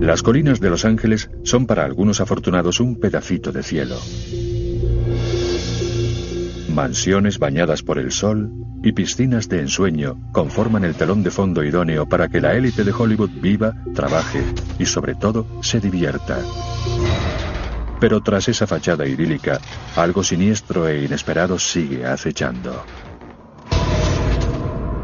Las colinas de Los Ángeles son para algunos afortunados un pedacito de cielo. Mansiones bañadas por el sol y piscinas de ensueño conforman el telón de fondo idóneo para que la élite de Hollywood viva, trabaje y sobre todo se divierta. Pero tras esa fachada idílica, algo siniestro e inesperado sigue acechando.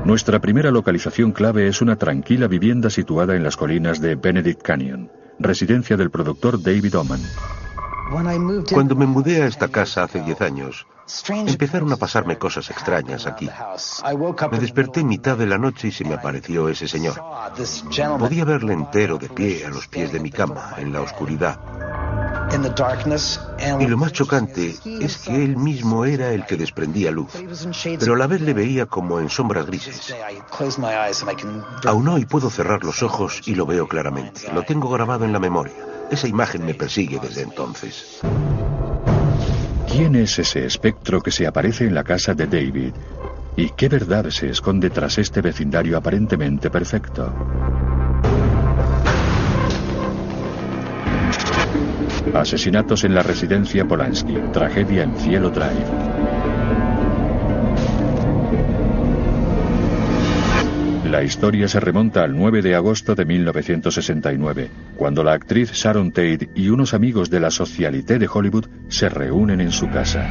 Nuestra primera localización clave es una tranquila vivienda situada en las colinas de Benedict Canyon, residencia del productor David Oman. Cuando me mudé a esta casa hace 10 años, empezaron a pasarme cosas extrañas aquí. Me desperté en mitad de la noche y se me apareció ese señor. Podía verle entero de pie a los pies de mi cama, en la oscuridad. Y lo más chocante es que él mismo era el que desprendía luz, pero a la vez le veía como en sombras grises. Aún hoy puedo cerrar los ojos y lo veo claramente. Lo tengo grabado en la memoria. Esa imagen me persigue desde entonces. ¿Quién es ese espectro que se aparece en la casa de David? ¿Y qué verdad se esconde tras este vecindario aparentemente perfecto? Asesinatos en la residencia Polanski. Tragedia en Cielo Drive. La historia se remonta al 9 de agosto de 1969, cuando la actriz Sharon Tate y unos amigos de la Socialité de Hollywood se reúnen en su casa.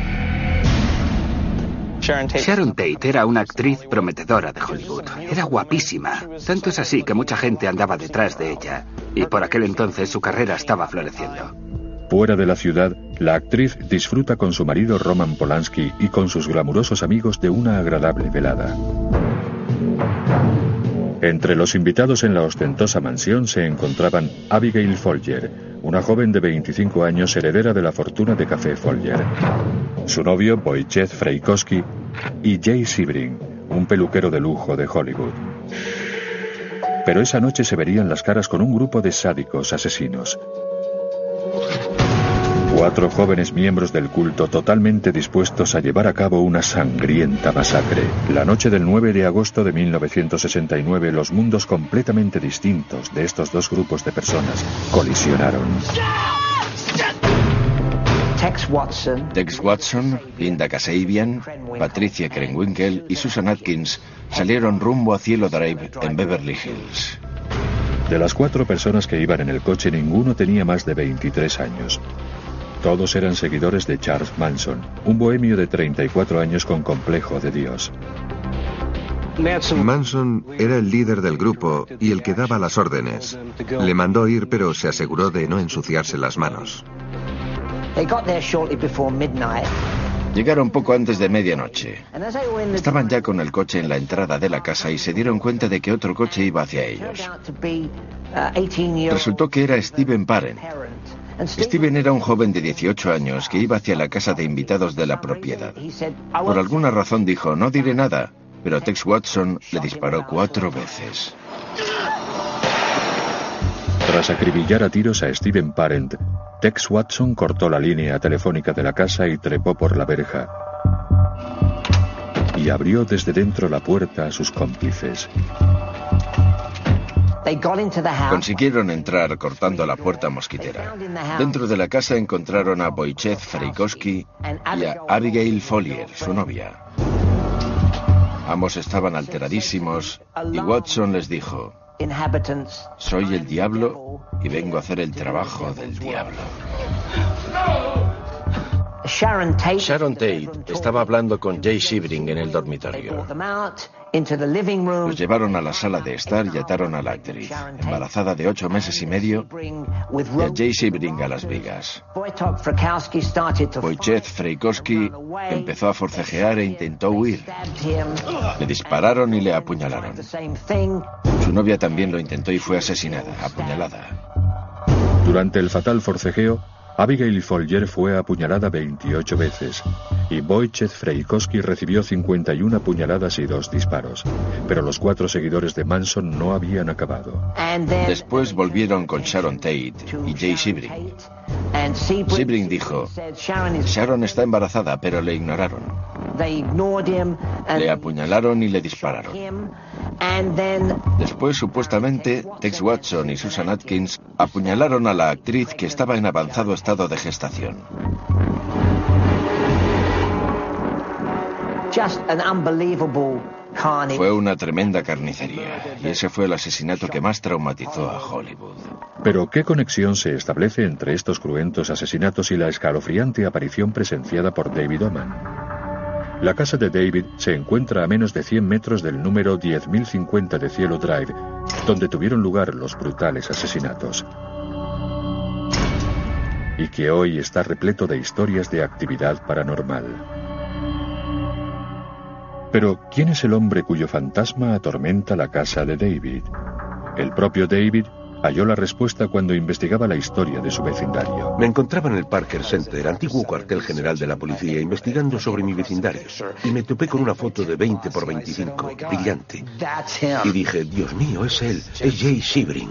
Sharon Tate era una actriz prometedora de Hollywood. Era guapísima. Tanto es así que mucha gente andaba detrás de ella. Y por aquel entonces su carrera estaba floreciendo. Fuera de la ciudad, la actriz disfruta con su marido Roman Polanski y con sus glamurosos amigos de una agradable velada. Entre los invitados en la ostentosa mansión se encontraban Abigail Folger, una joven de 25 años heredera de la fortuna de Café Folger, su novio Wojciech Freikowski y Jay Sebring, un peluquero de lujo de Hollywood. Pero esa noche se verían las caras con un grupo de sádicos asesinos. Cuatro jóvenes miembros del culto totalmente dispuestos a llevar a cabo una sangrienta masacre. La noche del 9 de agosto de 1969, los mundos completamente distintos de estos dos grupos de personas colisionaron. Tex Watson, Linda Kasabian, Patricia Krenwinkel y Susan Atkins salieron rumbo a Cielo Drive en Beverly Hills. De las cuatro personas que iban en el coche, ninguno tenía más de 23 años. Todos eran seguidores de Charles Manson, un bohemio de 34 años con complejo de Dios. Manson era el líder del grupo y el que daba las órdenes. Le mandó ir, pero se aseguró de no ensuciarse las manos. Llegaron poco antes de medianoche. Estaban ya con el coche en la entrada de la casa y se dieron cuenta de que otro coche iba hacia ellos. Resultó que era Steven Parent. Steven era un joven de 18 años que iba hacia la casa de invitados de la propiedad. Por alguna razón dijo, no diré nada, pero Tex Watson le disparó cuatro veces. Tras acribillar a tiros a Steven Parent, Tex Watson cortó la línea telefónica de la casa y trepó por la verja. Y abrió desde dentro la puerta a sus cómplices. Consiguieron entrar cortando la puerta mosquitera. Dentro de la casa encontraron a Wojciech Freikowski y a Abigail Follier, su novia. Ambos estaban alteradísimos y Watson les dijo, soy el diablo y vengo a hacer el trabajo del diablo. Sharon Tate estaba hablando con Jay Shivering en el dormitorio. Los llevaron a la sala de estar y ataron a la actriz, embarazada de ocho meses y medio, y a Jay Shivering a las vigas. Wojciech Freikowski empezó a forcejear e intentó huir. Le dispararon y le apuñalaron. Su novia también lo intentó y fue asesinada, apuñalada. Durante el fatal forcejeo, Abigail Folger fue apuñalada 28 veces y Wojciech Freikowski recibió 51 apuñaladas y dos disparos. Pero los cuatro seguidores de Manson no habían acabado. Después volvieron con Sharon Tate y Jay Sebring. Sebring dijo, Sharon está embarazada, pero le ignoraron. Le apuñalaron y le dispararon. Después, supuestamente, Tex Watson y Susan Atkins apuñalaron a la actriz que estaba en avanzado estado de gestación. Fue una tremenda carnicería y ese fue el asesinato que más traumatizó a Hollywood. Pero, ¿qué conexión se establece entre estos cruentos asesinatos y la escalofriante aparición presenciada por David Oman? La casa de David se encuentra a menos de 100 metros del número 10.050 de Cielo Drive, donde tuvieron lugar los brutales asesinatos. Y que hoy está repleto de historias de actividad paranormal. Pero, ¿quién es el hombre cuyo fantasma atormenta la casa de David? ¿El propio David halló la respuesta cuando investigaba la historia de su vecindario. Me encontraba en el Parker Center, antiguo cuartel general de la policía, investigando sobre mi vecindario. Y me topé con una foto de 20 por 25, brillante. Y dije, Dios mío, es él, es Jay Sebring.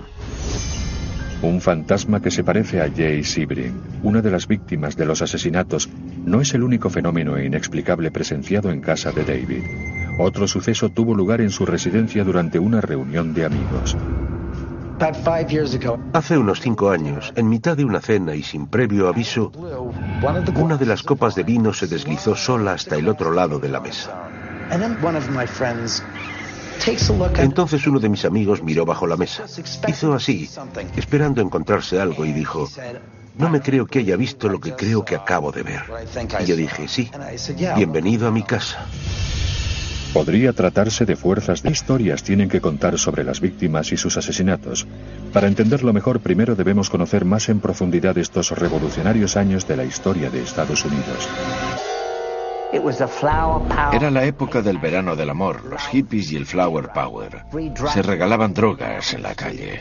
Un fantasma que se parece a Jay Sebring, una de las víctimas de los asesinatos, no es el único fenómeno inexplicable presenciado en casa de David. Otro suceso tuvo lugar en su residencia durante una reunión de amigos. Hace unos cinco años, en mitad de una cena y sin previo aviso, una de las copas de vino se deslizó sola hasta el otro lado de la mesa. Entonces uno de mis amigos miró bajo la mesa. Hizo así, esperando encontrarse algo, y dijo, no me creo que haya visto lo que creo que acabo de ver. Y yo dije, sí, bienvenido a mi casa. Podría tratarse de fuerzas de historias tienen que contar sobre las víctimas y sus asesinatos. Para entenderlo mejor, primero debemos conocer más en profundidad estos revolucionarios años de la historia de Estados Unidos. Era la época del verano del amor, los hippies y el flower power. Se regalaban drogas en la calle.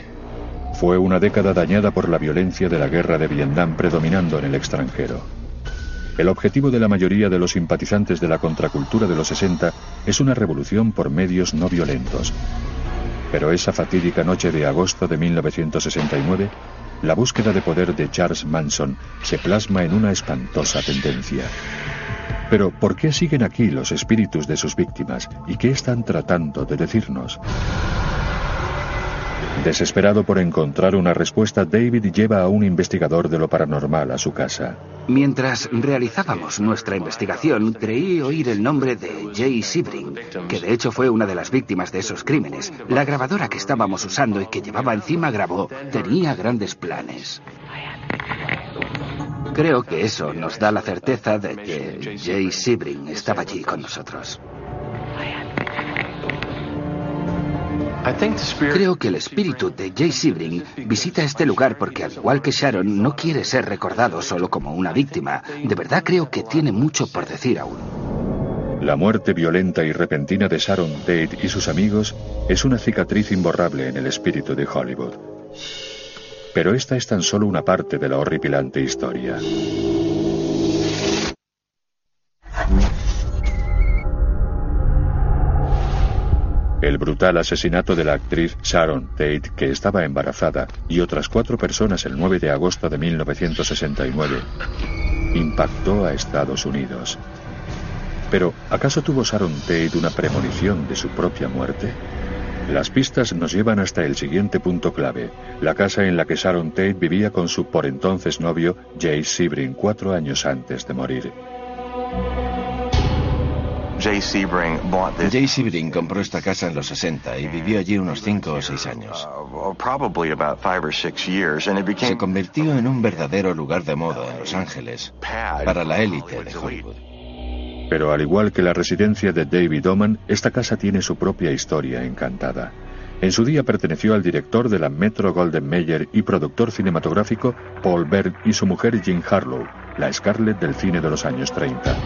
Fue una década dañada por la violencia de la guerra de Vietnam predominando en el extranjero. El objetivo de la mayoría de los simpatizantes de la contracultura de los 60 es una revolución por medios no violentos. Pero esa fatídica noche de agosto de 1969, la búsqueda de poder de Charles Manson se plasma en una espantosa tendencia. Pero, ¿por qué siguen aquí los espíritus de sus víctimas y qué están tratando de decirnos? Desesperado por encontrar una respuesta, David lleva a un investigador de lo paranormal a su casa. Mientras realizábamos nuestra investigación, creí oír el nombre de Jay Sebring, que de hecho fue una de las víctimas de esos crímenes. La grabadora que estábamos usando y que llevaba encima grabó, tenía grandes planes. Creo que eso nos da la certeza de que Jay Sebring estaba allí con nosotros. Creo que el espíritu de Jay Sebring visita este lugar porque, al igual que Sharon, no quiere ser recordado solo como una víctima. De verdad creo que tiene mucho por decir aún. La muerte violenta y repentina de Sharon Tate y sus amigos es una cicatriz imborrable en el espíritu de Hollywood. Pero esta es tan solo una parte de la horripilante historia. El brutal asesinato de la actriz Sharon Tate, que estaba embarazada, y otras cuatro personas el 9 de agosto de 1969, impactó a Estados Unidos. Pero, ¿acaso tuvo Sharon Tate una premonición de su propia muerte? Las pistas nos llevan hasta el siguiente punto clave, la casa en la que Sharon Tate vivía con su por entonces novio Jay Sebring cuatro años antes de morir. Jay Sebring compró esta casa en los 60 y vivió allí unos 5 o 6 años. Uh, Se convirtió en un verdadero lugar de moda en Los Ángeles para la élite de Hollywood. Pero al igual que la residencia de David Oman, esta casa tiene su propia historia encantada. En su día perteneció al director de la Metro Golden Mayer y productor cinematográfico Paul Berg y su mujer Jean Harlow, la Scarlett del cine de los años 30.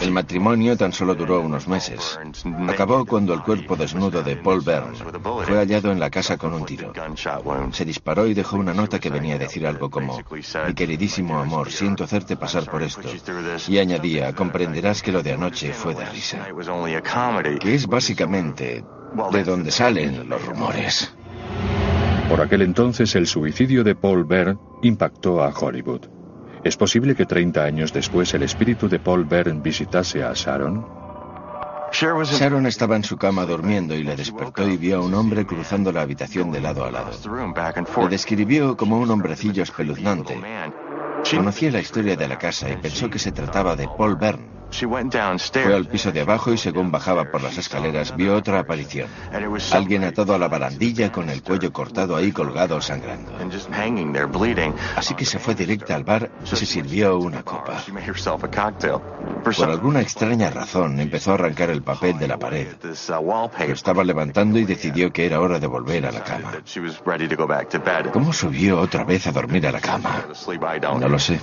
El matrimonio tan solo duró unos meses. Acabó cuando el cuerpo desnudo de Paul Byrne fue hallado en la casa con un tiro. Se disparó y dejó una nota que venía a decir algo como, mi queridísimo amor, siento hacerte pasar por esto. Y añadía, comprenderás que lo de anoche fue de risa. Que es básicamente de donde salen los rumores. Por aquel entonces el suicidio de Paul Byrne impactó a Hollywood. ¿Es posible que 30 años después el espíritu de Paul Byrne visitase a Sharon? Sharon estaba en su cama durmiendo y le despertó y vio a un hombre cruzando la habitación de lado a lado. Le describió como un hombrecillo espeluznante. Conocía la historia de la casa y pensó que se trataba de Paul Byrne. Fue al piso de abajo y según bajaba por las escaleras vio otra aparición. Alguien atado a la barandilla con el cuello cortado ahí colgado sangrando. Así que se fue directa al bar y se sirvió una copa. Por alguna extraña razón empezó a arrancar el papel de la pared. Lo estaba levantando y decidió que era hora de volver a la cama. ¿Cómo subió otra vez a dormir a la cama? No lo sé.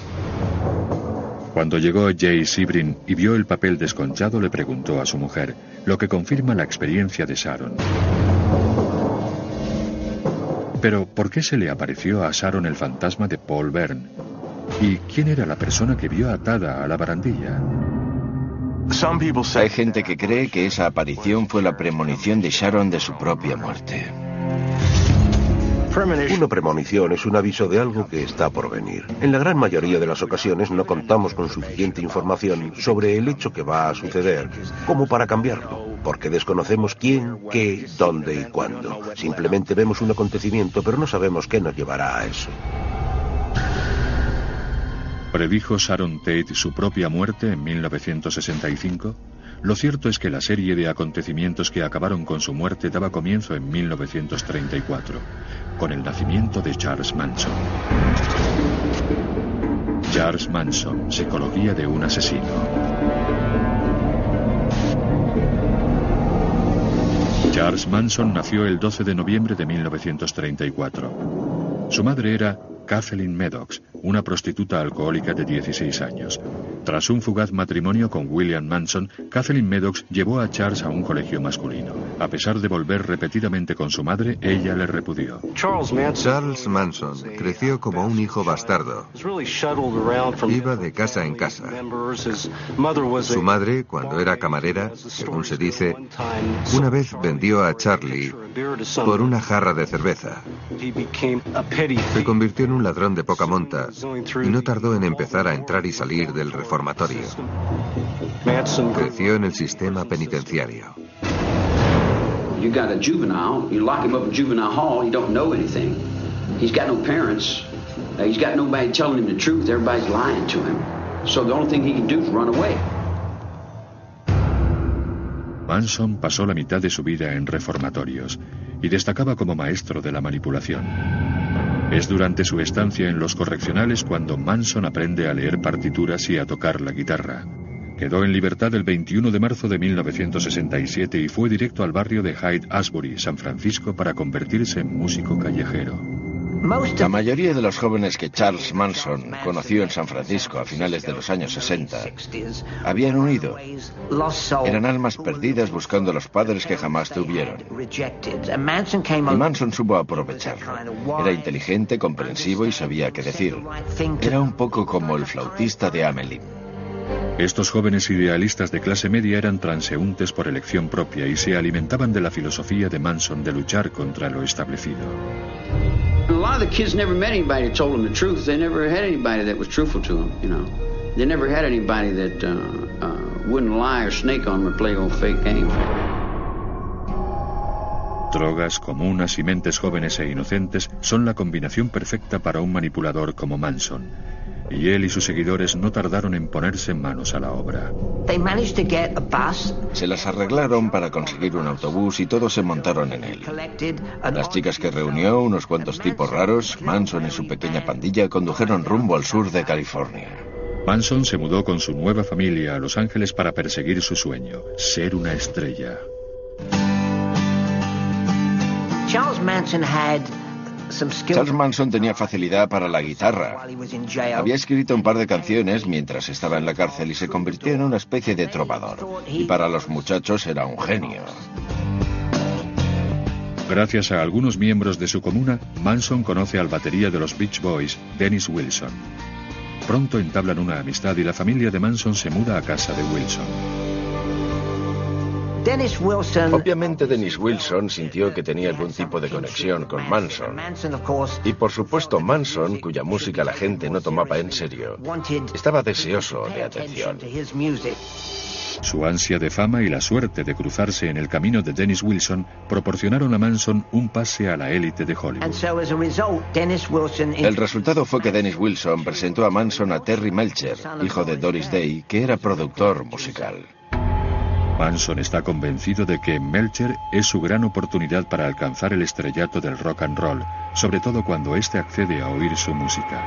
Cuando llegó Jay Sebring y vio el papel desconchado, le preguntó a su mujer, lo que confirma la experiencia de Sharon. Pero, ¿por qué se le apareció a Sharon el fantasma de Paul Byrne? ¿Y quién era la persona que vio atada a la barandilla? Hay gente que cree que esa aparición fue la premonición de Sharon de su propia muerte. Una premonición es un aviso de algo que está por venir. En la gran mayoría de las ocasiones no contamos con suficiente información sobre el hecho que va a suceder como para cambiarlo, porque desconocemos quién, qué, dónde y cuándo. Simplemente vemos un acontecimiento, pero no sabemos qué nos llevará a eso. ¿Predijo Sharon Tate su propia muerte en 1965? Lo cierto es que la serie de acontecimientos que acabaron con su muerte daba comienzo en 1934, con el nacimiento de Charles Manson. Charles Manson, psicología de un asesino. Charles Manson nació el 12 de noviembre de 1934. Su madre era Kathleen Maddox, una prostituta alcohólica de 16 años. Tras un fugaz matrimonio con William Manson, Kathleen Maddox llevó a Charles a un colegio masculino. A pesar de volver repetidamente con su madre, ella le repudió. Charles Manson creció como un hijo bastardo. Iba de casa en casa. Su madre, cuando era camarera, según se dice, una vez vendió a Charlie por una jarra de cerveza. Se convirtió en un ladrón de poca monta y no tardó en empezar a entrar y salir del reformatorio. Creció en el sistema penitenciario. You got a juvenile, you lock him up in juvenile hall, he don't know anything. He's got no parents. He's got nobody telling him the truth. Everybody's lying to him. So the only thing he can do is run away. Manson pasó la mitad de su vida en reformatorios y destacaba como maestro de la manipulación. Es durante su estancia en los correccionales cuando Manson aprende a leer partituras y a tocar la guitarra. Quedó en libertad el 21 de marzo de 1967 y fue directo al barrio de Hyde Asbury, San Francisco, para convertirse en músico callejero. La mayoría de los jóvenes que Charles Manson conoció en San Francisco a finales de los años 60 habían huido. Eran almas perdidas buscando a los padres que jamás tuvieron. Y Manson supo aprovecharlo. Era inteligente, comprensivo y sabía qué decir. Era un poco como el flautista de Amelie. Estos jóvenes idealistas de clase media eran transeúntes por elección propia y se alimentaban de la filosofía de Manson de luchar contra lo establecido. A lot of the kids never met anybody that told them the truth. They never had anybody that was truthful to them, you know. They never had anybody that uh, uh, wouldn't lie or snake on them or play old fake games. Drogas, comunas y mentes jóvenes e inocentes son la combinación perfecta para un manipulador como Manson y él y sus seguidores no tardaron en ponerse manos a la obra. Se las arreglaron para conseguir un autobús y todos se montaron en él. Las chicas que reunió, unos cuantos tipos raros, Manson y su pequeña pandilla condujeron rumbo al sur de California. Manson se mudó con su nueva familia a Los Ángeles para perseguir su sueño, ser una estrella. Charles Manson had Charles Manson tenía facilidad para la guitarra. Había escrito un par de canciones mientras estaba en la cárcel y se convirtió en una especie de trovador. Y para los muchachos era un genio. Gracias a algunos miembros de su comuna, Manson conoce al batería de los Beach Boys, Dennis Wilson. Pronto entablan una amistad y la familia de Manson se muda a casa de Wilson. Obviamente Dennis Wilson sintió que tenía algún tipo de conexión con Manson. Y por supuesto Manson, cuya música la gente no tomaba en serio, estaba deseoso de atención. Su ansia de fama y la suerte de cruzarse en el camino de Dennis Wilson proporcionaron a Manson un pase a la élite de Hollywood. El resultado fue que Dennis Wilson presentó a Manson a Terry Melcher, hijo de Doris Day, que era productor musical. Manson está convencido de que Melcher es su gran oportunidad para alcanzar el estrellato del rock and roll, sobre todo cuando éste accede a oír su música.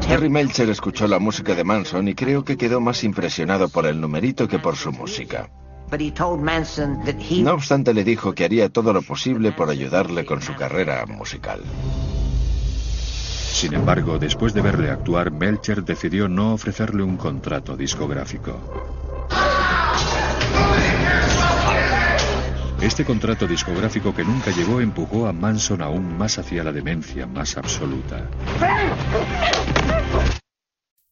Terry Melcher escuchó la música de Manson y creo que quedó más impresionado por el numerito que por su música. No obstante, le dijo que haría todo lo posible por ayudarle con su carrera musical. Sin embargo, después de verle actuar, Melcher decidió no ofrecerle un contrato discográfico. Este contrato discográfico que nunca llegó empujó a Manson aún más hacia la demencia más absoluta.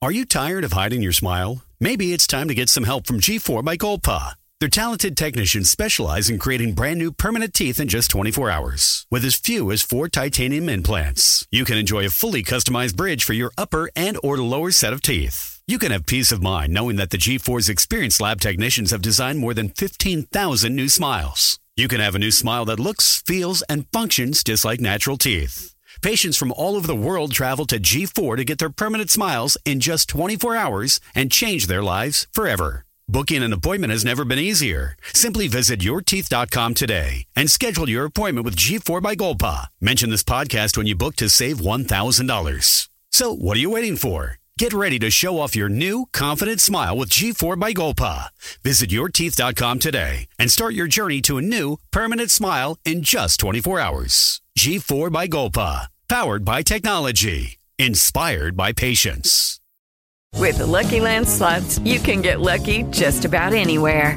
Are you tired of hiding your smile? Maybe it's time to get some help from G4 by Golpa. Their talented technicians specialize in creating brand new permanent teeth in just 24 hours. With as few as four titanium implants, you can enjoy a fully customized bridge for your upper and or lower set of teeth. You can have peace of mind knowing that the G4's experienced lab technicians have designed more than 15,000 new smiles. You can have a new smile that looks, feels, and functions just like natural teeth. Patients from all over the world travel to G4 to get their permanent smiles in just 24 hours and change their lives forever. Booking an appointment has never been easier. Simply visit yourteeth.com today and schedule your appointment with G4 by Golpa. Mention this podcast when you book to save $1,000. So, what are you waiting for? Get ready to show off your new, confident smile with G4 by Golpa. Visit yourteeth.com today and start your journey to a new, permanent smile in just 24 hours. G4 by Golpa. Powered by technology. Inspired by patience. With the Lucky Land slots, you can get lucky just about anywhere.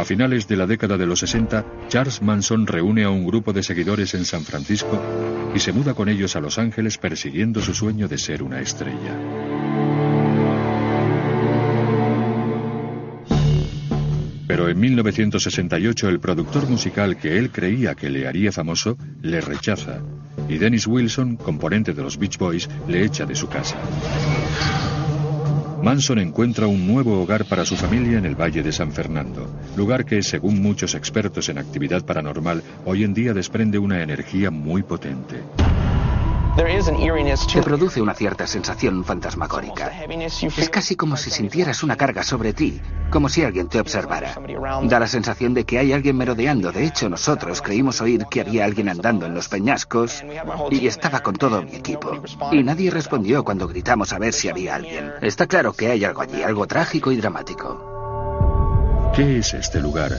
A finales de la década de los 60, Charles Manson reúne a un grupo de seguidores en San Francisco y se muda con ellos a Los Ángeles persiguiendo su sueño de ser una estrella. Pero en 1968 el productor musical que él creía que le haría famoso le rechaza y Dennis Wilson, componente de los Beach Boys, le echa de su casa. Manson encuentra un nuevo hogar para su familia en el Valle de San Fernando, lugar que, según muchos expertos en actividad paranormal, hoy en día desprende una energía muy potente. Te produce una cierta sensación fantasmagórica. Es casi como si sintieras una carga sobre ti, como si alguien te observara. Da la sensación de que hay alguien merodeando. De hecho, nosotros creímos oír que había alguien andando en los peñascos y estaba con todo mi equipo. Y nadie respondió cuando gritamos a ver si había alguien. Está claro que hay algo allí, algo trágico y dramático. ¿Qué es este lugar?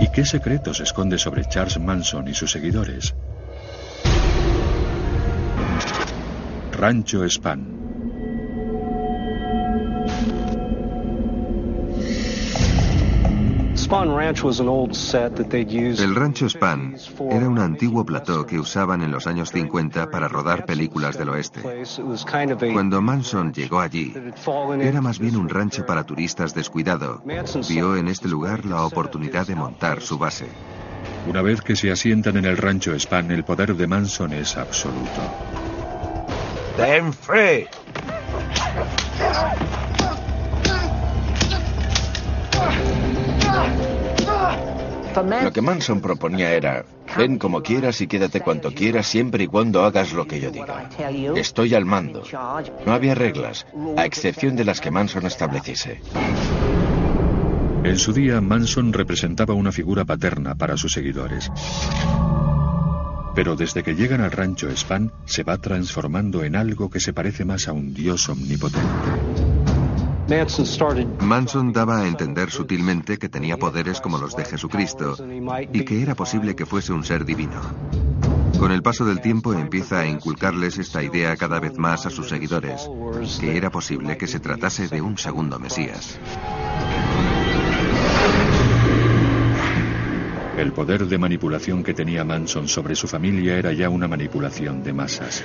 ¿Y qué secretos esconde sobre Charles Manson y sus seguidores? Rancho Span. El rancho Span era un antiguo plató que usaban en los años 50 para rodar películas del oeste. Cuando Manson llegó allí, era más bien un rancho para turistas descuidado. Vio en este lugar la oportunidad de montar su base. Una vez que se asientan en el rancho Span, el poder de Manson es absoluto. Ten free. Lo que Manson proponía era, ven como quieras y quédate cuanto quieras siempre y cuando hagas lo que yo diga. Estoy al mando. No había reglas, a excepción de las que Manson estableciese. En su día, Manson representaba una figura paterna para sus seguidores. Pero desde que llegan al rancho Span, se va transformando en algo que se parece más a un dios omnipotente. Manson daba a entender sutilmente que tenía poderes como los de Jesucristo y que era posible que fuese un ser divino. Con el paso del tiempo empieza a inculcarles esta idea cada vez más a sus seguidores, que era posible que se tratase de un segundo Mesías. El poder de manipulación que tenía Manson sobre su familia era ya una manipulación de masas.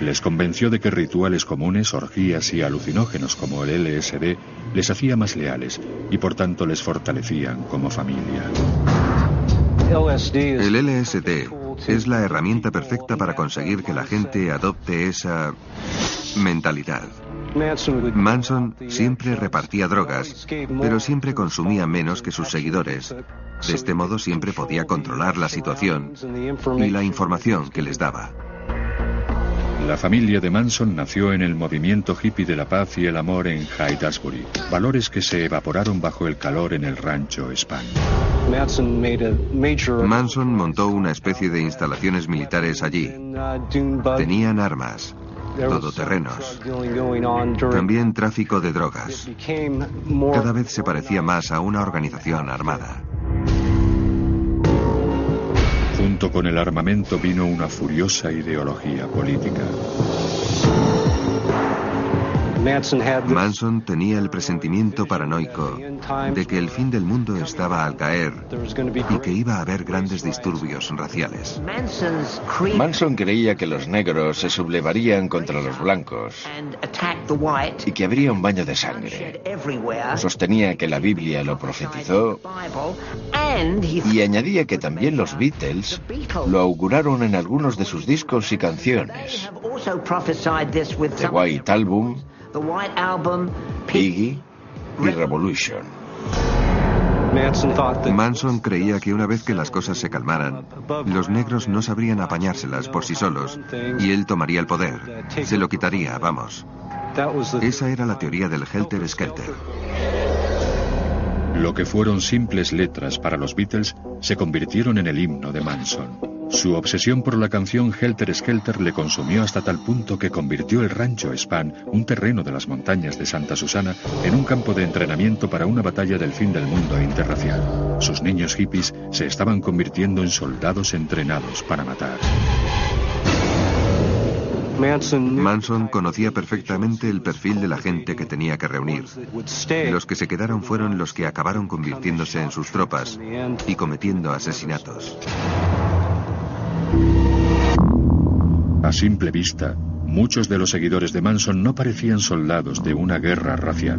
Les convenció de que rituales comunes, orgías y alucinógenos como el LSD les hacía más leales y por tanto les fortalecían como familia. El LSD es la herramienta perfecta para conseguir que la gente adopte esa mentalidad. Manson siempre repartía drogas, pero siempre consumía menos que sus seguidores. De este modo siempre podía controlar la situación y la información que les daba. La familia de Manson nació en el movimiento hippie de la paz y el amor en Haight-Ashbury, valores que se evaporaron bajo el calor en el rancho Span. Manson montó una especie de instalaciones militares allí. Tenían armas, todoterrenos, también tráfico de drogas. Cada vez se parecía más a una organización armada. Junto con el armamento vino una furiosa ideología política. Manson tenía el presentimiento paranoico de que el fin del mundo estaba al caer y que iba a haber grandes disturbios raciales. Manson creía que los negros se sublevarían contra los blancos y que habría un baño de sangre. Sostenía que la Biblia lo profetizó y añadía que también los Beatles lo auguraron en algunos de sus discos y canciones. The White Album, Piggy y Revolution. Manson creía que una vez que las cosas se calmaran, los negros no sabrían apañárselas por sí solos y él tomaría el poder. Se lo quitaría, vamos. Esa era la teoría del Helter Skelter. Lo que fueron simples letras para los Beatles se convirtieron en el himno de Manson. Su obsesión por la canción Helter Skelter le consumió hasta tal punto que convirtió el rancho Span, un terreno de las montañas de Santa Susana, en un campo de entrenamiento para una batalla del fin del mundo interracial. Sus niños hippies se estaban convirtiendo en soldados entrenados para matar. Manson conocía perfectamente el perfil de la gente que tenía que reunir. Los que se quedaron fueron los que acabaron convirtiéndose en sus tropas y cometiendo asesinatos. A simple vista, muchos de los seguidores de Manson no parecían soldados de una guerra racial.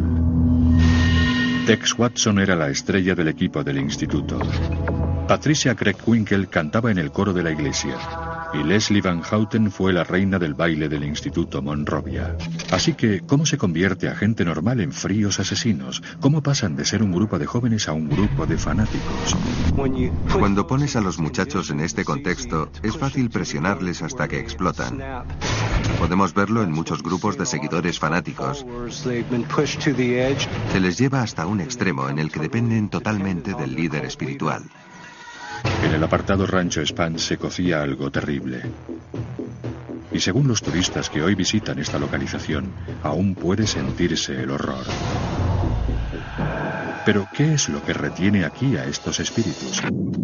Tex Watson era la estrella del equipo del instituto. Patricia Craig Winkle cantaba en el coro de la iglesia y Leslie Van Houten fue la reina del baile del Instituto Monrovia. Así que, ¿cómo se convierte a gente normal en fríos asesinos? ¿Cómo pasan de ser un grupo de jóvenes a un grupo de fanáticos? Cuando pones a los muchachos en este contexto, es fácil presionarles hasta que explotan. Podemos verlo en muchos grupos de seguidores fanáticos. Se les lleva hasta un extremo en el que dependen totalmente del líder espiritual. En el apartado rancho Span se cocía algo terrible. Y según los turistas que hoy visitan esta localización, aún puede sentirse el horror. Pero, ¿qué es lo que retiene aquí a estos espíritus?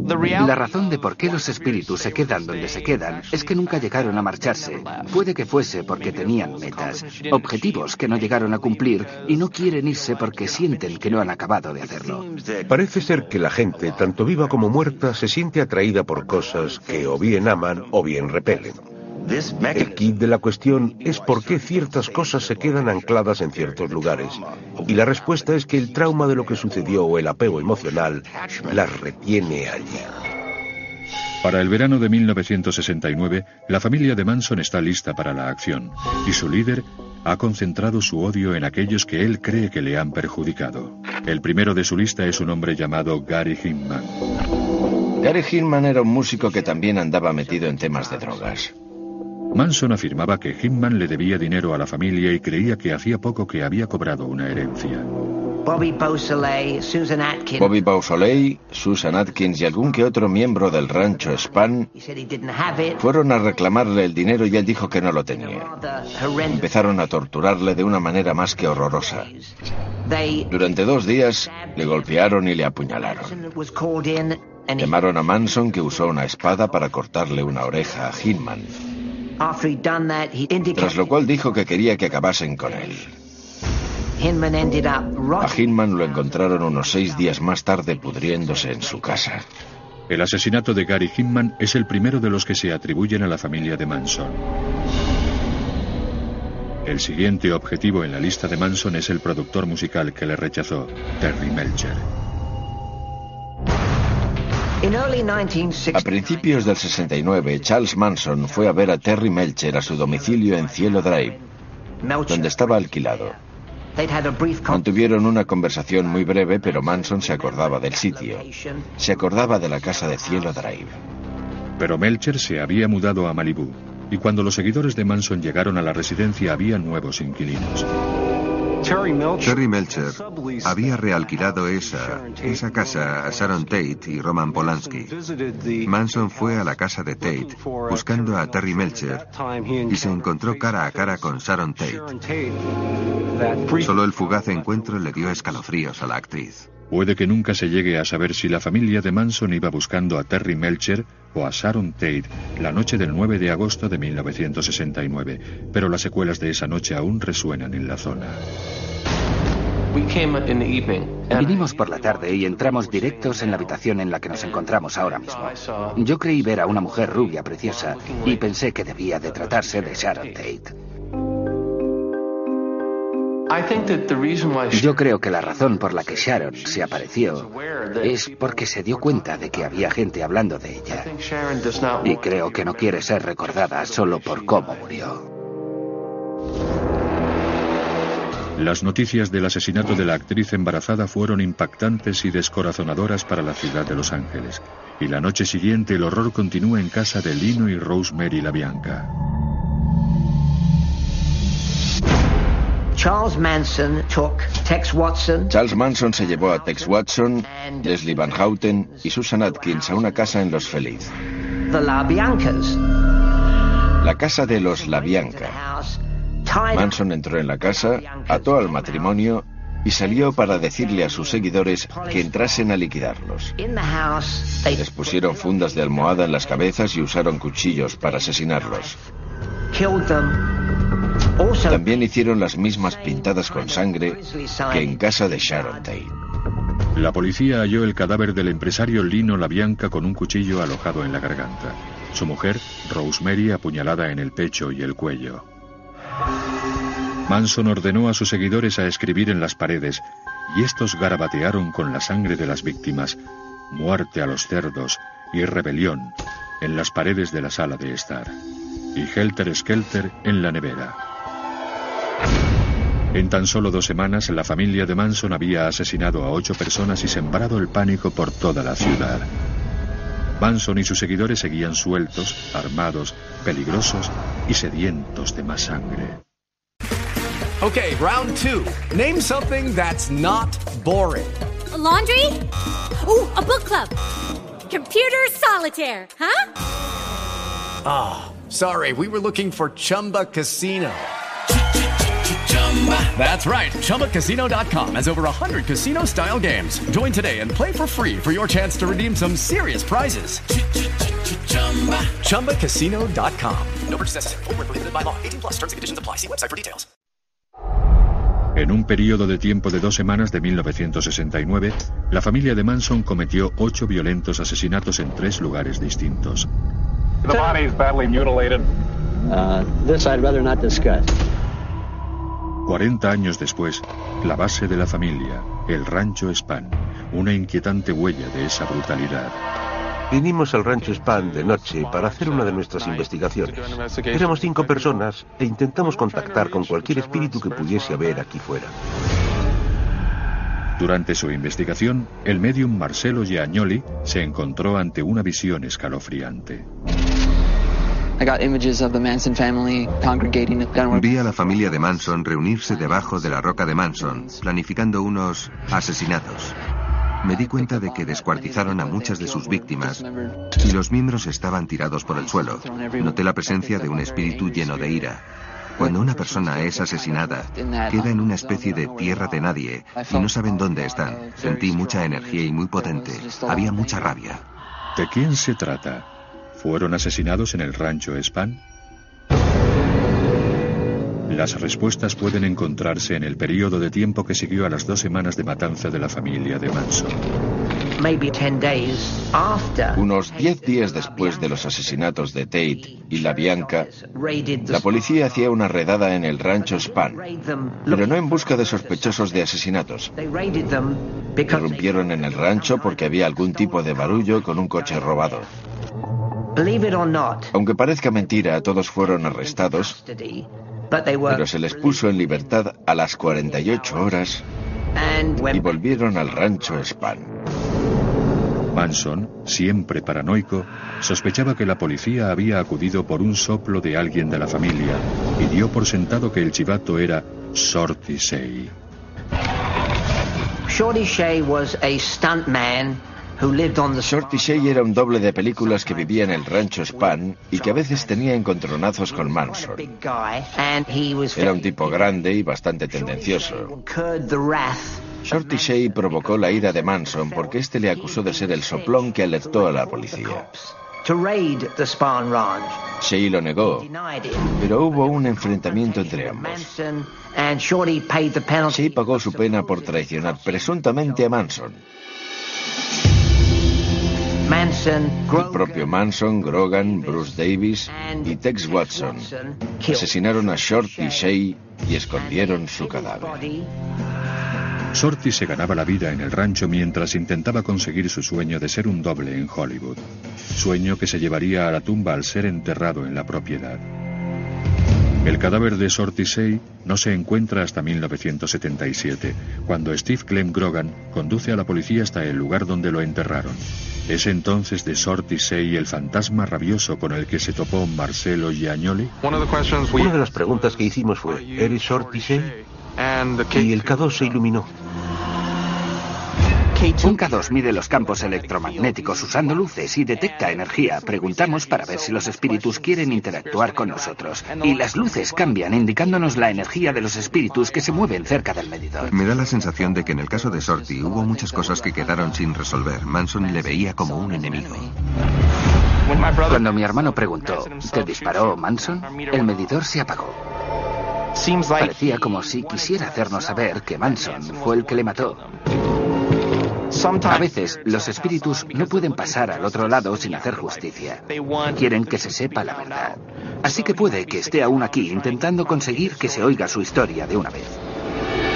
La razón de por qué los espíritus se quedan donde se quedan es que nunca llegaron a marcharse. Puede que fuese porque tenían metas, objetivos que no llegaron a cumplir y no quieren irse porque sienten que no han acabado de hacerlo. Parece ser que la gente, tanto viva como muerta, se siente atraída por cosas que o bien aman o bien repelen. El kit de la cuestión es por qué ciertas cosas se quedan ancladas en ciertos lugares. Y la respuesta es que el trauma de lo que sucedió o el apego emocional las retiene allí. Para el verano de 1969, la familia de Manson está lista para la acción y su líder ha concentrado su odio en aquellos que él cree que le han perjudicado. El primero de su lista es un hombre llamado Gary Hinman. Gary Hinman era un músico que también andaba metido en temas de drogas. Manson afirmaba que Hinman le debía dinero a la familia y creía que hacía poco que había cobrado una herencia. Bobby Beausoleil, Susan Atkins. Bobby Beausoleil, Susan Atkins y algún que otro miembro del rancho Span fueron a reclamarle el dinero y él dijo que no lo tenía. Empezaron a torturarle de una manera más que horrorosa. Durante dos días le golpearon y le apuñalaron. Llamaron a Manson que usó una espada para cortarle una oreja a Hinman. Tras lo cual dijo que quería que acabasen con él. A Hinman lo encontraron unos seis días más tarde pudriéndose en su casa. El asesinato de Gary Hinman es el primero de los que se atribuyen a la familia de Manson. El siguiente objetivo en la lista de Manson es el productor musical que le rechazó, Terry Melcher. A principios del 69, Charles Manson fue a ver a Terry Melcher a su domicilio en Cielo Drive, donde estaba alquilado. Mantuvieron una conversación muy breve, pero Manson se acordaba del sitio. Se acordaba de la casa de Cielo Drive. Pero Melcher se había mudado a Malibú, y cuando los seguidores de Manson llegaron a la residencia había nuevos inquilinos. Terry Melcher había realquilado esa, esa casa a Sharon Tate y Roman Polanski. Manson fue a la casa de Tate buscando a Terry Melcher y se encontró cara a cara con Sharon Tate. Solo el fugaz encuentro le dio escalofríos a la actriz. Puede que nunca se llegue a saber si la familia de Manson iba buscando a Terry Melcher o a Sharon Tate la noche del 9 de agosto de 1969, pero las secuelas de esa noche aún resuenan en la zona. Vinimos por la tarde y entramos directos en la habitación en la que nos encontramos ahora mismo. Yo creí ver a una mujer rubia preciosa y pensé que debía de tratarse de Sharon Tate. Yo creo que la razón por la que Sharon se apareció es porque se dio cuenta de que había gente hablando de ella. Y creo que no quiere ser recordada solo por cómo murió. Las noticias del asesinato de la actriz embarazada fueron impactantes y descorazonadoras para la ciudad de Los Ángeles. Y la noche siguiente el horror continúa en casa de Lino y Rosemary LaBianca. Charles Manson took Tex Watson. Charles Manson se llevó a Tex Watson, Leslie Van Houten y Susan Atkins a una casa en Los Feliz. The LaBiancas. La casa de los LaBianca. Manson entró en la casa, ató al matrimonio y salió para decirle a sus seguidores que entrasen a liquidarlos. Les pusieron fundas de almohada en las cabezas y usaron cuchillos para asesinarlos. También hicieron las mismas pintadas con sangre que en casa de Sharon Tate. La policía halló el cadáver del empresario Lino LaBianca con un cuchillo alojado en la garganta. Su mujer, Rosemary, apuñalada en el pecho y el cuello. Manson ordenó a sus seguidores a escribir en las paredes, y estos garabatearon con la sangre de las víctimas, muerte a los cerdos y rebelión en las paredes de la sala de estar, y Helter Skelter en la nevera. En tan solo dos semanas, la familia de Manson había asesinado a ocho personas y sembrado el pánico por toda la ciudad. Manson y sus seguidores seguían sueltos, armados, peligrosos y sedientos de más sangre. Okay, round two. Name something that's not boring. A laundry? Ooh, a book club. Computer solitaire, huh? Ah, oh, sorry, we were looking for Chumba Casino. That's right. ChumbaCasino.com has over 100 casino style games. Join today and play for free for your chance to redeem some serious prizes. ChumbaCasino.com. No purchase necessary. Full prohibited by law. 18 plus terms and conditions apply. See website for details. En un periodo de tiempo de dos semanas de 1969, la familia de Manson cometió ocho violentos asesinatos en tres lugares distintos. The body is badly mutilated. Uh, this I'd rather not discuss. 40 años después, la base de la familia, el rancho Span, una inquietante huella de esa brutalidad. Vinimos al rancho Span de noche para hacer una de nuestras investigaciones. Éramos cinco personas e intentamos contactar con cualquier espíritu que pudiese haber aquí fuera. Durante su investigación, el medium Marcelo Giagnoli se encontró ante una visión escalofriante. Vi a la familia de Manson reunirse debajo de la roca de Manson, planificando unos asesinatos. Me di cuenta de que descuartizaron a muchas de sus víctimas y los miembros estaban tirados por el suelo. Noté la presencia de un espíritu lleno de ira. Cuando una persona es asesinada, queda en una especie de tierra de nadie y no saben dónde están. Sentí mucha energía y muy potente. Había mucha rabia. ¿De quién se trata? ¿Fueron asesinados en el rancho Span? Las respuestas pueden encontrarse en el periodo de tiempo que siguió a las dos semanas de matanza de la familia de Manson. Unos diez días después de los asesinatos de Tate y la Bianca, la policía hacía una redada en el rancho Span, pero no en busca de sospechosos de asesinatos. Irrumpieron en el rancho porque había algún tipo de barullo con un coche robado. Aunque parezca mentira, todos fueron arrestados, pero se les puso en libertad a las 48 horas y volvieron al rancho Span. Manson, siempre paranoico, sospechaba que la policía había acudido por un soplo de alguien de la familia y dio por sentado que el chivato era Shorty Shea. Shorty Shea was a stuntman Shorty Shea era un doble de películas que vivía en el rancho Span y que a veces tenía encontronazos con Manson. Era un tipo grande y bastante tendencioso. Shorty Shea provocó la ira de Manson porque éste le acusó de ser el soplón que alertó a la policía. Shea lo negó, pero hubo un enfrentamiento entre ambos. Shea pagó su pena por traicionar presuntamente a Manson. El propio Manson, Grogan, Bruce Davis y Tex Watson asesinaron a Shorty Shea y escondieron su cadáver. Shorty se ganaba la vida en el rancho mientras intentaba conseguir su sueño de ser un doble en Hollywood, sueño que se llevaría a la tumba al ser enterrado en la propiedad. El cadáver de Sortisei no se encuentra hasta 1977, cuando Steve Clem Grogan conduce a la policía hasta el lugar donde lo enterraron. ¿Es entonces de Sortisei el fantasma rabioso con el que se topó Marcelo Giagnoli? Una de las preguntas que hicimos fue, ¿eres Sortisei? Y el K2 se iluminó. Un K2 mide los campos electromagnéticos usando luces y detecta energía. Preguntamos para ver si los espíritus quieren interactuar con nosotros. Y las luces cambian indicándonos la energía de los espíritus que se mueven cerca del medidor. Me da la sensación de que en el caso de Sorty hubo muchas cosas que quedaron sin resolver. Manson le veía como un enemigo. Cuando mi hermano preguntó, ¿te disparó Manson? El medidor se apagó. Parecía como si quisiera hacernos saber que Manson fue el que le mató. A veces los espíritus no pueden pasar al otro lado sin hacer justicia. Quieren que se sepa la verdad. Así que puede que esté aún aquí intentando conseguir que se oiga su historia de una vez.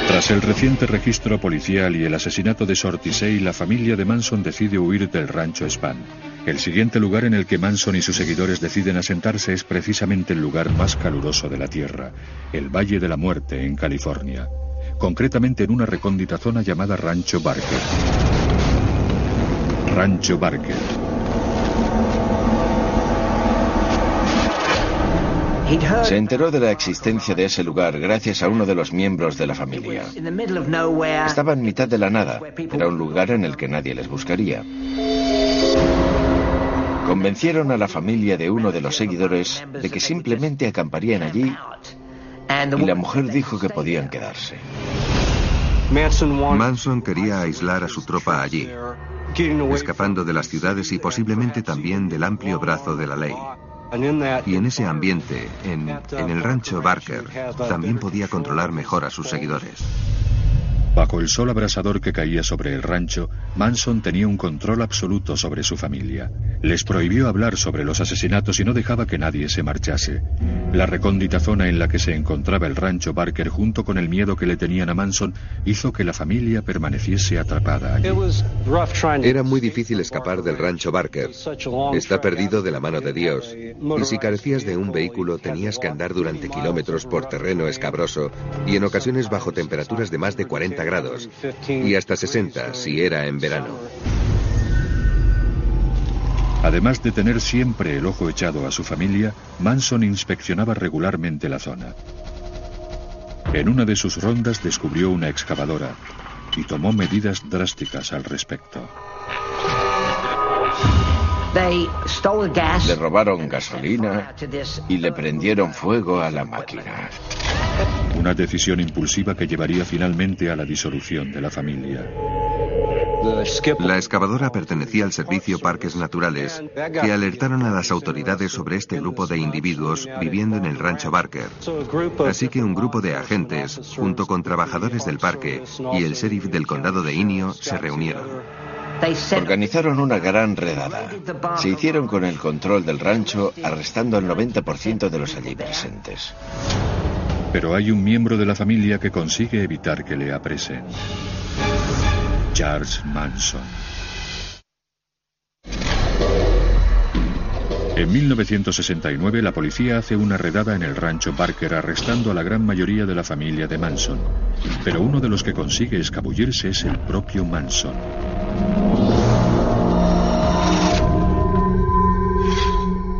Tras el reciente registro policial y el asesinato de Sortisei, la familia de Manson decide huir del rancho Span. El siguiente lugar en el que Manson y sus seguidores deciden asentarse es precisamente el lugar más caluroso de la Tierra, el Valle de la Muerte, en California concretamente en una recóndita zona llamada Rancho Barker. Rancho Barker. Se enteró de la existencia de ese lugar gracias a uno de los miembros de la familia. Estaba en mitad de la nada. Era un lugar en el que nadie les buscaría. Convencieron a la familia de uno de los seguidores de que simplemente acamparían allí y la mujer dijo que podían quedarse. Manson quería aislar a su tropa allí, escapando de las ciudades y posiblemente también del amplio brazo de la ley. Y en ese ambiente, en, en el rancho Barker, también podía controlar mejor a sus seguidores. Bajo el sol abrasador que caía sobre el rancho, Manson tenía un control absoluto sobre su familia. Les prohibió hablar sobre los asesinatos y no dejaba que nadie se marchase. La recóndita zona en la que se encontraba el rancho Barker junto con el miedo que le tenían a Manson hizo que la familia permaneciese atrapada allí. Era muy difícil escapar del rancho Barker. Está perdido de la mano de Dios. Y si carecías de un vehículo tenías que andar durante kilómetros por terreno escabroso y en ocasiones bajo temperaturas de más de 40 grados y hasta 60 si era en verano. Además de tener siempre el ojo echado a su familia, Manson inspeccionaba regularmente la zona. En una de sus rondas descubrió una excavadora y tomó medidas drásticas al respecto. Le robaron gasolina y le prendieron fuego a la máquina. Una decisión impulsiva que llevaría finalmente a la disolución de la familia. La excavadora pertenecía al Servicio Parques Naturales, que alertaron a las autoridades sobre este grupo de individuos viviendo en el rancho Barker. Así que un grupo de agentes, junto con trabajadores del parque y el sheriff del condado de Inio, se reunieron. Organizaron una gran redada. Se hicieron con el control del rancho, arrestando al 90% de los allí presentes. Pero hay un miembro de la familia que consigue evitar que le apresen. Charles Manson. En 1969 la policía hace una redada en el rancho Barker arrestando a la gran mayoría de la familia de Manson. Pero uno de los que consigue escabullirse es el propio Manson.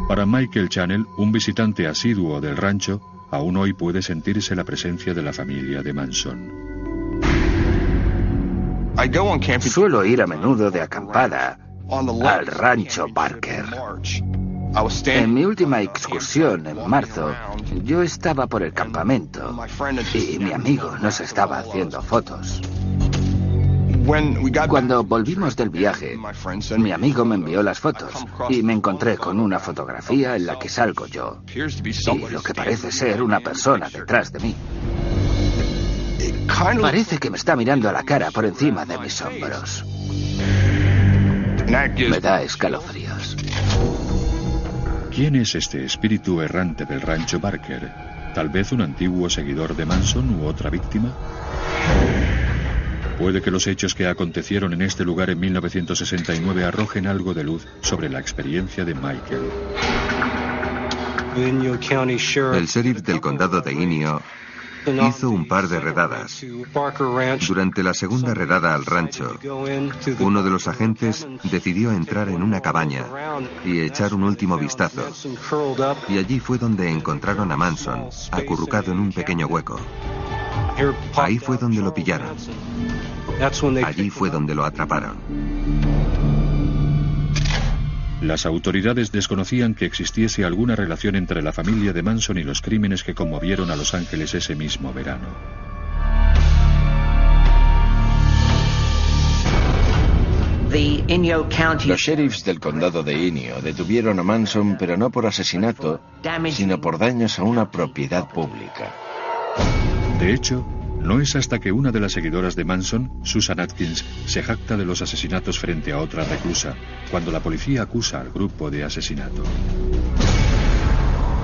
Para Michael Channel, un visitante asiduo del rancho, aún hoy puede sentirse la presencia de la familia de Manson. Suelo ir a menudo de acampada al rancho Barker. En mi última excursión en marzo, yo estaba por el campamento y mi amigo nos estaba haciendo fotos. Cuando volvimos del viaje, mi amigo me envió las fotos y me encontré con una fotografía en la que salgo yo y lo que parece ser una persona detrás de mí. Parece que me está mirando a la cara por encima de mis hombros. Me da escalofríos. ¿Quién es este espíritu errante del rancho Barker? ¿Tal vez un antiguo seguidor de Manson u otra víctima? Puede que los hechos que acontecieron en este lugar en 1969 arrojen algo de luz sobre la experiencia de Michael. El sheriff del condado de Inyo hizo un par de redadas. Durante la segunda redada al rancho, uno de los agentes decidió entrar en una cabaña y echar un último vistazo. Y allí fue donde encontraron a Manson, acurrucado en un pequeño hueco. Ahí fue donde lo pillaron. Allí fue donde lo atraparon. Las autoridades desconocían que existiese alguna relación entre la familia de Manson y los crímenes que conmovieron a Los Ángeles ese mismo verano. Los sheriffs del condado de Inyo detuvieron a Manson, pero no por asesinato, sino por daños a una propiedad pública. De hecho, no es hasta que una de las seguidoras de Manson, Susan Atkins, se jacta de los asesinatos frente a otra reclusa, cuando la policía acusa al grupo de asesinato.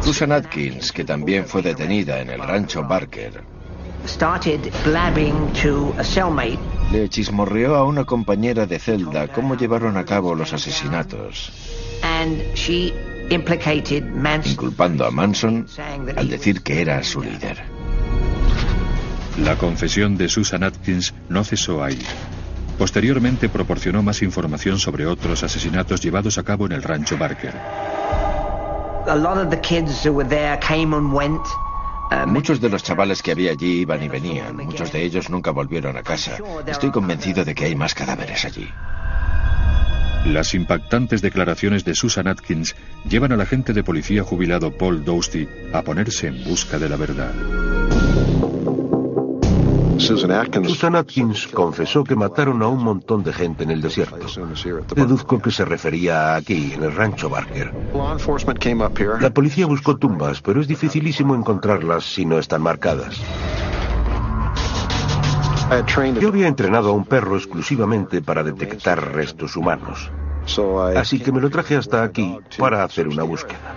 Susan Atkins, que también fue detenida en el rancho Barker, le chismorreó a una compañera de celda cómo llevaron a cabo los asesinatos, inculpando a Manson al decir que era su líder. La confesión de Susan Atkins no cesó ahí. Posteriormente proporcionó más información sobre otros asesinatos llevados a cabo en el rancho Barker. Muchos de los chavales que había allí iban y venían. Muchos de ellos nunca volvieron a casa. Estoy convencido de que hay más cadáveres allí. Las impactantes declaraciones de Susan Atkins llevan al agente de policía jubilado Paul Dousty a ponerse en busca de la verdad. Susan Atkins confesó que mataron a un montón de gente en el desierto. Deduzco que se refería a aquí, en el rancho Barker. La policía buscó tumbas, pero es dificilísimo encontrarlas si no están marcadas. Yo había entrenado a un perro exclusivamente para detectar restos humanos. Así que me lo traje hasta aquí para hacer una búsqueda.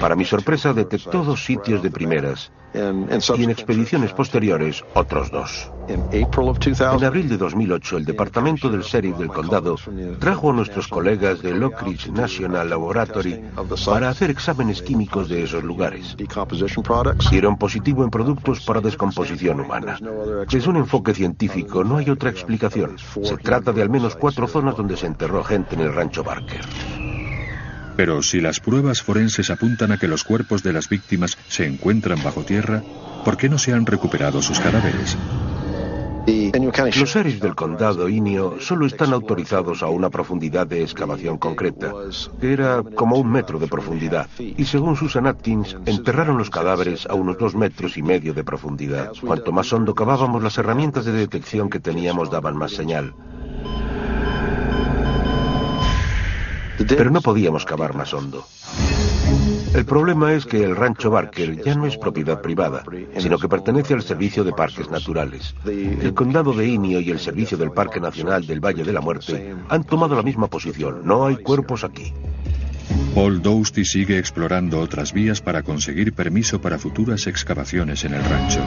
Para mi sorpresa detectó dos sitios de primeras y en expediciones posteriores otros dos. En abril de 2008 el departamento del sheriff del condado trajo a nuestros colegas del Oak Ridge National Laboratory para hacer exámenes químicos de esos lugares. Dieron positivo en productos para descomposición humana. Desde un enfoque científico no hay otra explicación. Se trata de al menos cuatro zonas donde se enterró gente en el rancho Barker. Pero si las pruebas forenses apuntan a que los cuerpos de las víctimas se encuentran bajo tierra, ¿por qué no se han recuperado sus cadáveres? Los sheriffs del condado Inio solo están autorizados a una profundidad de excavación concreta, que era como un metro de profundidad. Y según Susan Atkins, enterraron los cadáveres a unos dos metros y medio de profundidad. Cuanto más hondo cavábamos, las herramientas de detección que teníamos daban más señal. Pero no podíamos cavar más hondo. El problema es que el rancho Barker ya no es propiedad privada, sino que pertenece al Servicio de Parques Naturales. El condado de Inio y el Servicio del Parque Nacional del Valle de la Muerte han tomado la misma posición. No hay cuerpos aquí. Paul Dousty sigue explorando otras vías para conseguir permiso para futuras excavaciones en el rancho.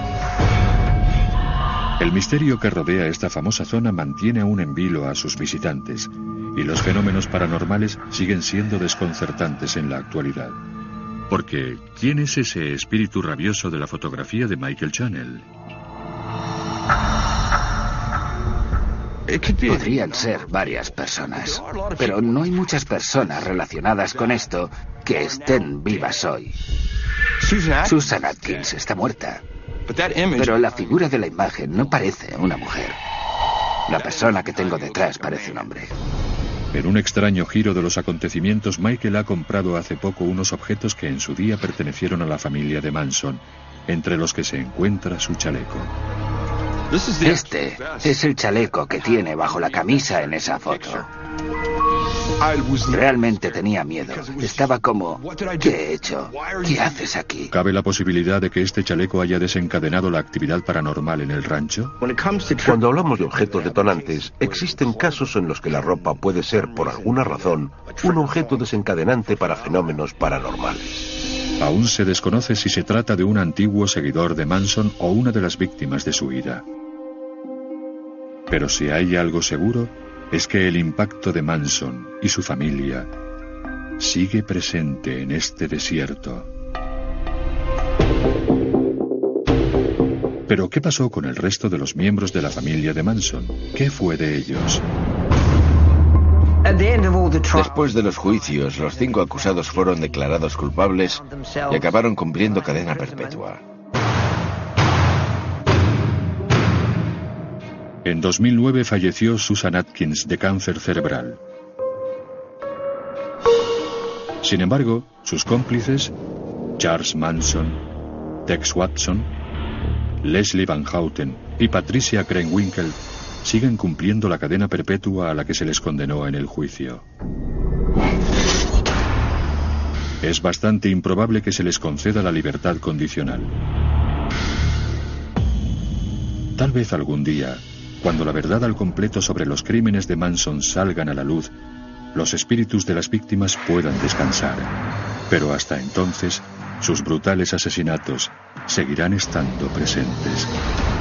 El misterio que rodea esta famosa zona mantiene aún en vilo a sus visitantes y los fenómenos paranormales siguen siendo desconcertantes en la actualidad. Porque, ¿quién es ese espíritu rabioso de la fotografía de Michael Channel? Podrían ser varias personas, pero no hay muchas personas relacionadas con esto que estén vivas hoy. Susan Atkins está muerta, pero la figura de la imagen no parece una mujer. La persona que tengo detrás parece un hombre. En un extraño giro de los acontecimientos, Michael ha comprado hace poco unos objetos que en su día pertenecieron a la familia de Manson, entre los que se encuentra su chaleco. Este es el chaleco que tiene bajo la camisa en esa foto. Realmente tenía miedo. Estaba como, ¿qué he hecho? ¿Qué haces aquí? ¿Cabe la posibilidad de que este chaleco haya desencadenado la actividad paranormal en el rancho? Cuando hablamos de objetos detonantes, existen casos en los que la ropa puede ser, por alguna razón, un objeto desencadenante para fenómenos paranormales. Aún se desconoce si se trata de un antiguo seguidor de Manson o una de las víctimas de su ira. Pero si hay algo seguro, es que el impacto de Manson y su familia sigue presente en este desierto. Pero, ¿qué pasó con el resto de los miembros de la familia de Manson? ¿Qué fue de ellos? Después de los juicios, los cinco acusados fueron declarados culpables y acabaron cumpliendo cadena perpetua. En 2009 falleció Susan Atkins de cáncer cerebral. Sin embargo, sus cómplices, Charles Manson, Tex Watson, Leslie Van Houten y Patricia Krenwinkel siguen cumpliendo la cadena perpetua a la que se les condenó en el juicio. Es bastante improbable que se les conceda la libertad condicional. Tal vez algún día, cuando la verdad al completo sobre los crímenes de Manson salgan a la luz, los espíritus de las víctimas puedan descansar. Pero hasta entonces, sus brutales asesinatos seguirán estando presentes.